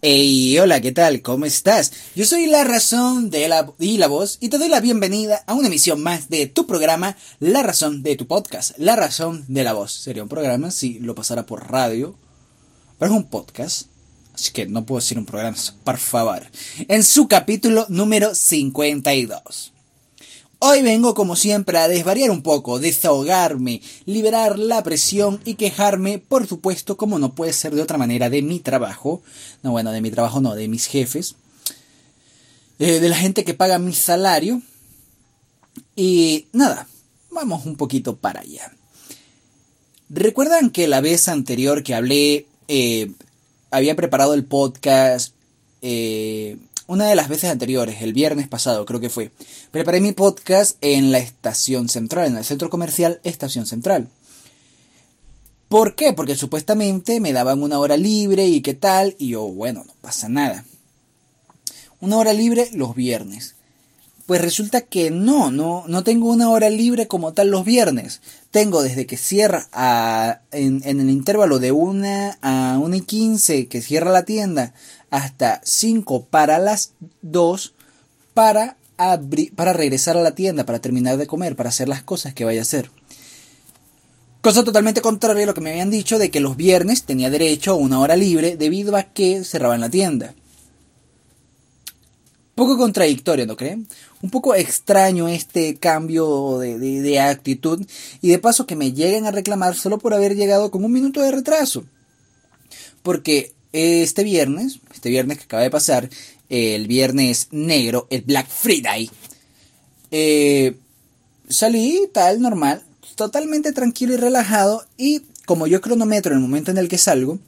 Hey, hola, ¿qué tal? ¿Cómo estás? Yo soy la razón de la y la voz y te doy la bienvenida a una emisión más de tu programa, La razón de tu podcast, La razón de la voz. Sería un programa si lo pasara por radio, pero es un podcast, así que no puedo decir un programa, por favor. En su capítulo número 52. Hoy vengo como siempre a desvariar un poco, desahogarme, liberar la presión y quejarme, por supuesto, como no puede ser de otra manera, de mi trabajo. No, bueno, de mi trabajo no, de mis jefes. Eh, de la gente que paga mi salario. Y nada, vamos un poquito para allá. ¿Recuerdan que la vez anterior que hablé, eh, había preparado el podcast eh, una de las veces anteriores, el viernes pasado creo que fue, preparé mi podcast en la estación central, en el centro comercial Estación Central. ¿Por qué? Porque supuestamente me daban una hora libre y qué tal, y yo, bueno, no pasa nada. Una hora libre los viernes. Pues resulta que no, no, no tengo una hora libre como tal los viernes. Tengo desde que cierra a, en, en, el intervalo de una a una y quince que cierra la tienda hasta 5 para las 2 para, para regresar a la tienda, para terminar de comer, para hacer las cosas que vaya a hacer. Cosa totalmente contraria a lo que me habían dicho de que los viernes tenía derecho a una hora libre debido a que cerraban la tienda. Poco contradictorio, ¿no creen? Un poco extraño este cambio de, de, de, actitud y de paso que me lleguen a reclamar solo por haber llegado con un minuto de retraso. Porque este viernes, este viernes que acaba de pasar, el viernes negro, el Black Friday, eh, salí tal, normal, totalmente tranquilo y relajado y como yo cronometro en el momento en el que salgo,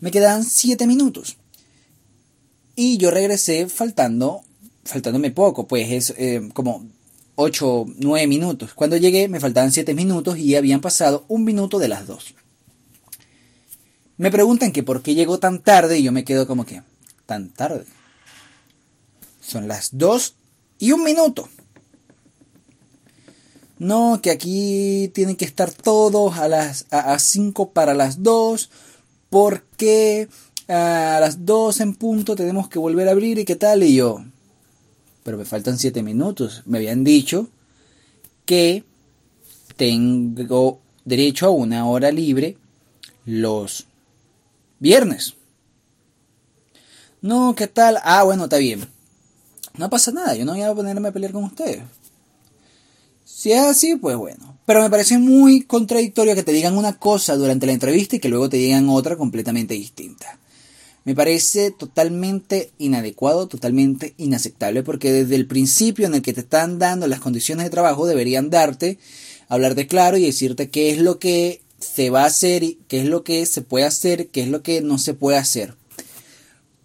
me quedan 7 minutos. Y yo regresé faltando, faltándome poco, pues es eh, como 8, 9 minutos. Cuando llegué me faltaban 7 minutos y habían pasado un minuto de las 2. Me preguntan que por qué llegó tan tarde y yo me quedo como que, tan tarde. Son las 2 y un minuto. No, que aquí tienen que estar todos a las a 5 para las 2, porque a las 2 en punto tenemos que volver a abrir y qué tal y yo. Pero me faltan 7 minutos. Me habían dicho que tengo derecho a una hora libre los Viernes. No, ¿qué tal? Ah, bueno, está bien. No pasa nada, yo no voy a ponerme a pelear con ustedes. Si es así, pues bueno. Pero me parece muy contradictorio que te digan una cosa durante la entrevista y que luego te digan otra completamente distinta. Me parece totalmente inadecuado, totalmente inaceptable, porque desde el principio en el que te están dando las condiciones de trabajo deberían darte, hablarte claro y decirte qué es lo que se va a hacer y qué es lo que se puede hacer, qué es lo que no se puede hacer.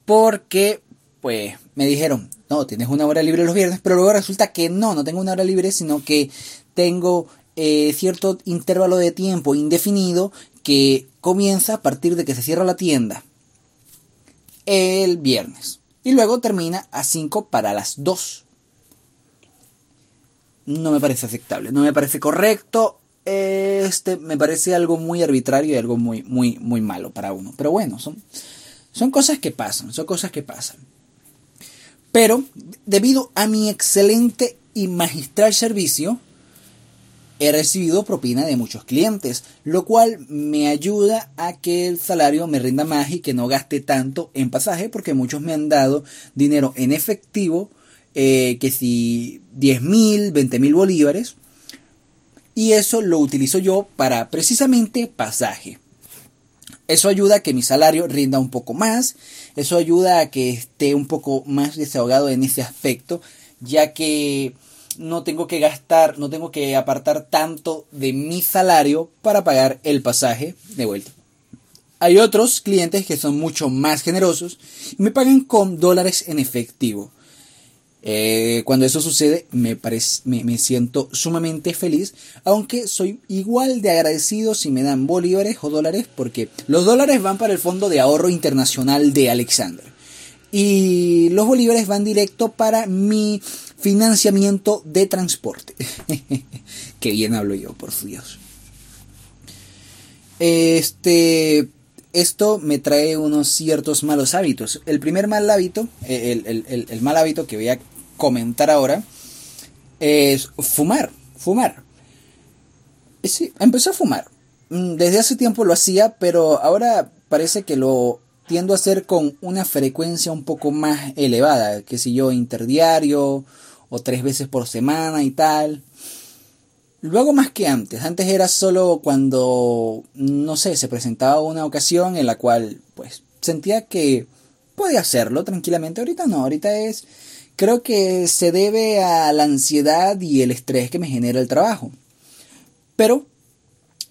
Porque, pues, me dijeron, no, tienes una hora libre los viernes, pero luego resulta que no, no tengo una hora libre, sino que tengo eh, cierto intervalo de tiempo indefinido que comienza a partir de que se cierra la tienda el viernes. Y luego termina a 5 para las 2. No me parece aceptable, no me parece correcto este me parece algo muy arbitrario y algo muy, muy, muy malo para uno. Pero bueno, son, son cosas que pasan, son cosas que pasan. Pero debido a mi excelente y magistral servicio, he recibido propina de muchos clientes, lo cual me ayuda a que el salario me rinda más y que no gaste tanto en pasaje, porque muchos me han dado dinero en efectivo, eh, que si 10 mil, 20 mil bolívares, y eso lo utilizo yo para precisamente pasaje. Eso ayuda a que mi salario rinda un poco más, eso ayuda a que esté un poco más desahogado en ese aspecto, ya que no tengo que gastar, no tengo que apartar tanto de mi salario para pagar el pasaje de vuelta. Hay otros clientes que son mucho más generosos y me pagan con dólares en efectivo. Eh, cuando eso sucede me, parece, me, siento sumamente feliz, aunque soy igual de agradecido si me dan bolívares o dólares, porque los dólares van para el Fondo de Ahorro Internacional de Alexander y los bolívares van directo para mi financiamiento de transporte. Qué bien hablo yo, por Dios. Este, esto me trae unos ciertos malos hábitos. El primer mal hábito, el, el, el, mal hábito que voy a comentar ahora, es fumar. Fumar. Sí, empezó a fumar. Mm, desde hace tiempo lo hacía, pero ahora parece que lo tiendo a hacer con una frecuencia un poco más elevada, que si yo interdiario o tres veces por semana y tal. Luego más que antes. Antes era solo cuando, no sé, se presentaba una ocasión en la cual, pues, sentía que podía hacerlo tranquilamente. Ahorita no, ahorita es, creo que se debe a la ansiedad y el estrés que me genera el trabajo. Pero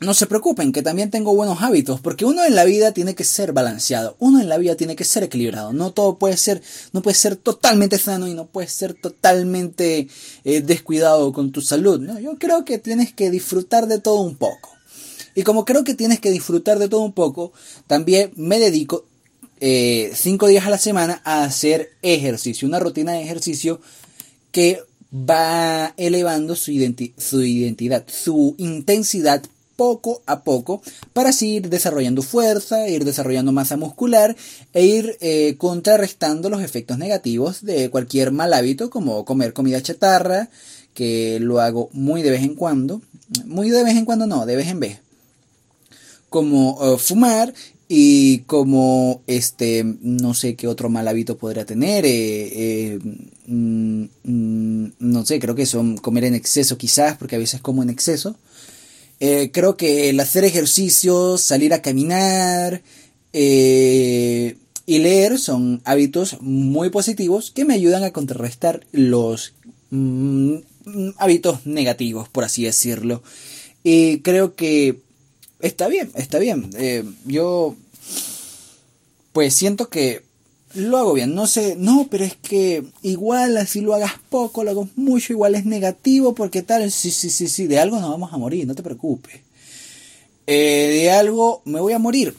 no se preocupen, que también tengo buenos hábitos, porque uno en la vida tiene que ser balanceado, uno en la vida tiene que ser equilibrado, no todo puede ser, no puede ser totalmente sano y no puede ser totalmente eh, descuidado con tu salud, ¿no? Yo creo que tienes que disfrutar de todo un poco. Y como creo que tienes que disfrutar de todo un poco, también me dedico eh, cinco días a la semana a hacer ejercicio, una rutina de ejercicio que va elevando su, su identidad, su intensidad poco a poco para así ir desarrollando fuerza, ir desarrollando masa muscular e ir eh, contrarrestando los efectos negativos de cualquier mal hábito como comer comida chatarra, que lo hago muy de vez en cuando, muy de vez en cuando no, de vez en vez, como eh, fumar y como este no sé qué otro mal hábito podría tener eh, mm, mm, no sé creo que son comer en exceso quizás porque a veces como en exceso eh, creo que el hacer ejercicio, salir a caminar eh, y leer son hábitos muy positivos que me ayudan a contrarrestar los mm, hábitos negativos, por así decirlo. Y creo que está bien, está bien. Eh, yo pues siento que lo hago bien. No sé, no, pero es que igual así lo hagas poco, lo hagas mucho, igual es negativo, porque tal, sí, sí, sí, sí, de algo nos vamos a morir, no te preocupes. Eh, de algo me voy a morir.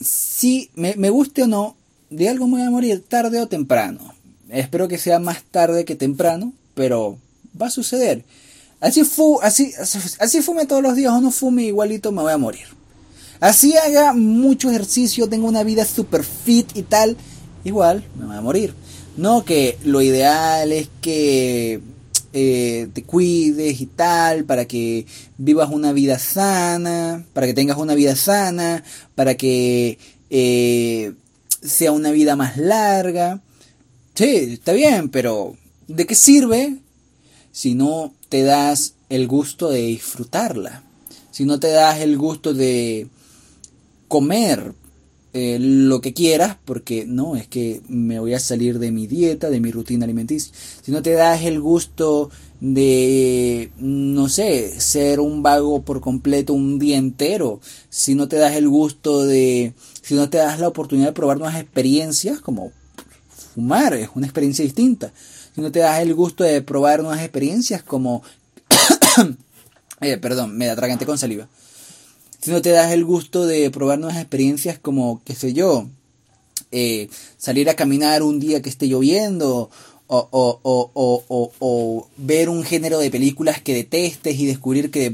Si me, me, guste o no, de algo me voy a morir tarde o temprano. Espero que sea más tarde que temprano, pero va a suceder. Así, fu así, así fume todos los días o no fume, igualito me voy a morir. Así haga mucho ejercicio, tengo una vida super fit y tal, igual me voy a morir. No que lo ideal es que eh, te cuides y tal, para que vivas una vida sana, para que tengas una vida sana, para que eh, sea una vida más larga. Sí, está bien, pero ¿de qué sirve si no te das el gusto de disfrutarla? Si no te das el gusto de comer eh, lo que quieras, porque no, es que me voy a salir de mi dieta, de mi rutina alimenticia. Si no te das el gusto de, no sé, ser un vago por completo un día entero, si no te das el gusto de, si no te das la oportunidad de probar nuevas experiencias, como fumar, es una experiencia distinta. Si no te das el gusto de probar nuevas experiencias, como, eh, perdón, me atraganté con saliva si no te das el gusto de probar nuevas experiencias como, qué sé yo, eh, salir a caminar un día que esté lloviendo, o, o, o, o, ver un género de películas que detestes y descubrir que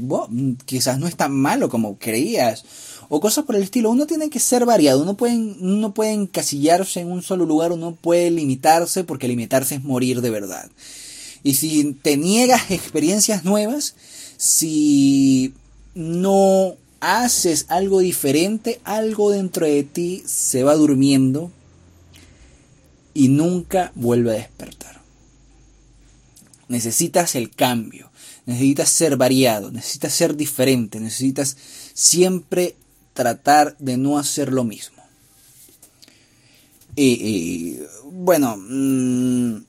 quizás no es tan malo como creías, o cosas por el estilo. Uno tiene que ser variado, uno puede, uno puede encasillarse en un solo lugar, uno puede limitarse, porque limitarse es morir de verdad. Y si te niegas experiencias nuevas, si no haces algo diferente, algo dentro de ti se va durmiendo y nunca vuelve a despertar. Necesitas el cambio, necesitas ser variado, necesitas ser diferente, necesitas siempre tratar de no hacer lo mismo. Y, bueno, mm,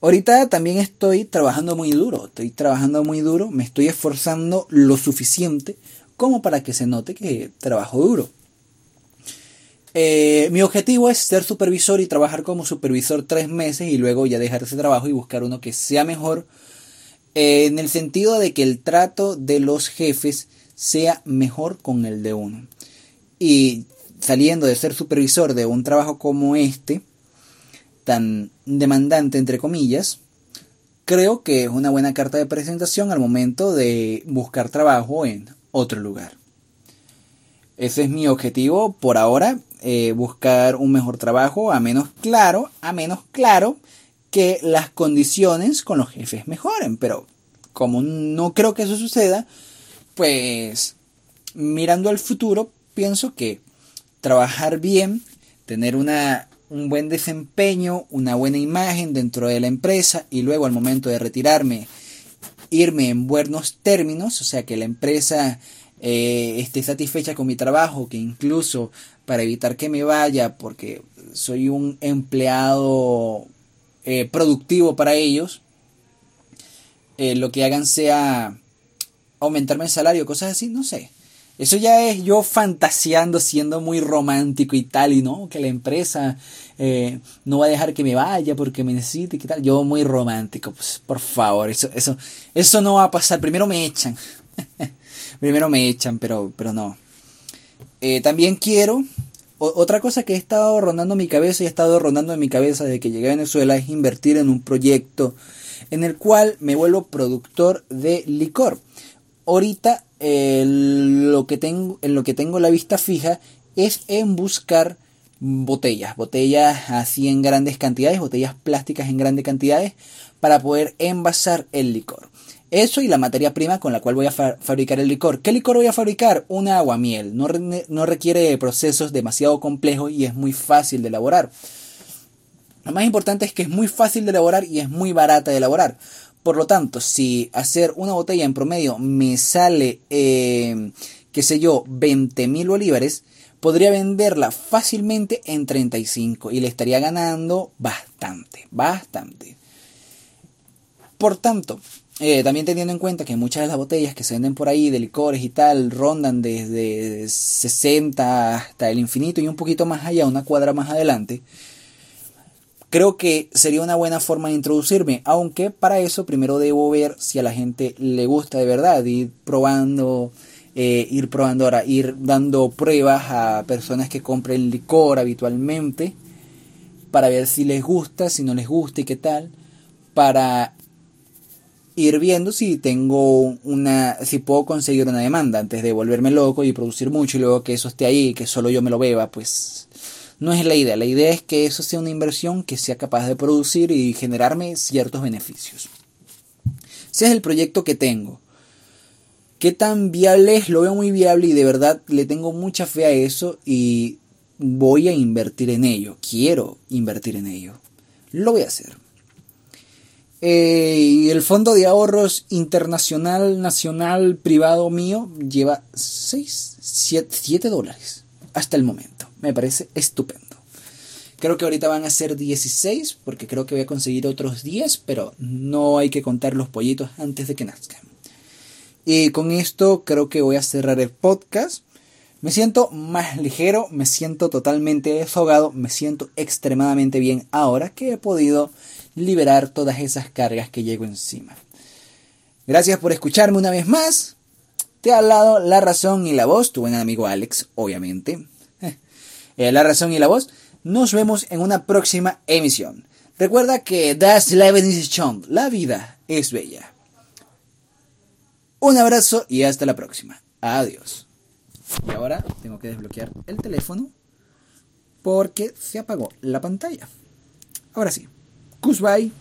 ahorita también estoy trabajando muy duro, estoy trabajando muy duro, me estoy esforzando lo suficiente como para que se note que trabajo duro. Eh, mi objetivo es ser supervisor y trabajar como supervisor tres meses y luego ya dejar ese trabajo y buscar uno que sea mejor eh, en el sentido de que el trato de los jefes sea mejor con el de uno. Y saliendo de ser supervisor de un trabajo como este, tan demandante entre comillas, creo que es una buena carta de presentación al momento de buscar trabajo en otro lugar. Ese es mi objetivo por ahora, eh, buscar un mejor trabajo, a menos claro, a menos claro que las condiciones con los jefes mejoren. Pero como no creo que eso suceda, pues mirando al futuro, pienso que trabajar bien, tener una, un buen desempeño, una buena imagen dentro de la empresa y luego al momento de retirarme, irme en buenos términos, o sea que la empresa eh, esté satisfecha con mi trabajo, que incluso para evitar que me vaya, porque soy un empleado eh, productivo para ellos, eh, lo que hagan sea aumentarme el salario, cosas así, no sé. Eso ya es yo fantaseando, siendo muy romántico y tal, y no, que la empresa no va a dejar que me vaya porque me necesite y tal. Yo muy romántico, pues por favor, eso, eso, eso no va a pasar. Primero me echan. primero me echan, pero, pero no. Eh, también quiero, otra cosa que he estado rondando mi cabeza y he estado rondando en mi cabeza desde que llegué a Venezuela es invertir en un proyecto en el cual me vuelvo productor de licor. Ahorita lo que tengo, en lo que tengo la vista fija es en buscar botellas, botellas así en grandes cantidades, botellas plásticas en grandes cantidades para poder envasar el licor. Eso y la materia prima con la cual voy a fabricar el licor. ¿Qué licor voy a fabricar? Un aguamiel. No, no requiere procesos demasiado complejos y es muy fácil de elaborar. Lo más importante es que es muy fácil de elaborar y es muy barata de elaborar. Por lo tanto, si hacer una botella en promedio me sale, eh, qué sé yo, 20 mil bolívares, podría venderla fácilmente en 35 y le estaría ganando bastante, bastante. Por tanto, eh, también teniendo en cuenta que muchas de las botellas que se venden por ahí de licores y tal rondan desde 60 hasta el infinito y un poquito más allá, una cuadra más adelante, creo que sería una buena forma de introducirme, aunque para eso primero debo ver si a la gente le gusta de verdad, ir probando, eh, ir probando ahora, ir dando pruebas a personas que compren licor habitualmente para ver si les gusta, si no les gusta y qué tal, para ir viendo si tengo una, si puedo conseguir una demanda antes de volverme loco y producir mucho y luego que eso esté ahí que solo yo me lo beba, pues no es la idea. La idea es que eso sea una inversión que sea capaz de producir y generarme ciertos beneficios. Ese es el proyecto que tengo. ¿Qué tan viable es? Lo veo muy viable y de verdad le tengo mucha fe a eso y voy a invertir en ello. Quiero invertir en ello. Lo voy a hacer. Eh, el fondo de ahorros internacional, nacional, privado mío lleva 6, 7, dólares hasta el momento. Me parece estupendo. Creo que ahorita van a ser 16 porque creo que voy a conseguir otros 10, pero no hay que contar los pollitos antes de que nazcan. Y con esto creo que voy a cerrar el podcast. Me siento más ligero, me siento totalmente desahogado, me siento extremadamente bien ahora que he podido liberar todas esas cargas que llego encima. Gracias por escucharme una vez más. Te ha hablado La Razón y la Voz, tu buen amigo Alex, obviamente. Eh, la Razón y la Voz. Nos vemos en una próxima emisión. Recuerda que Das Leben ist schon, la vida es bella. Un abrazo y hasta la próxima. Adiós. Y ahora tengo que desbloquear el teléfono porque se apagó la pantalla. Ahora sí. Goodbye.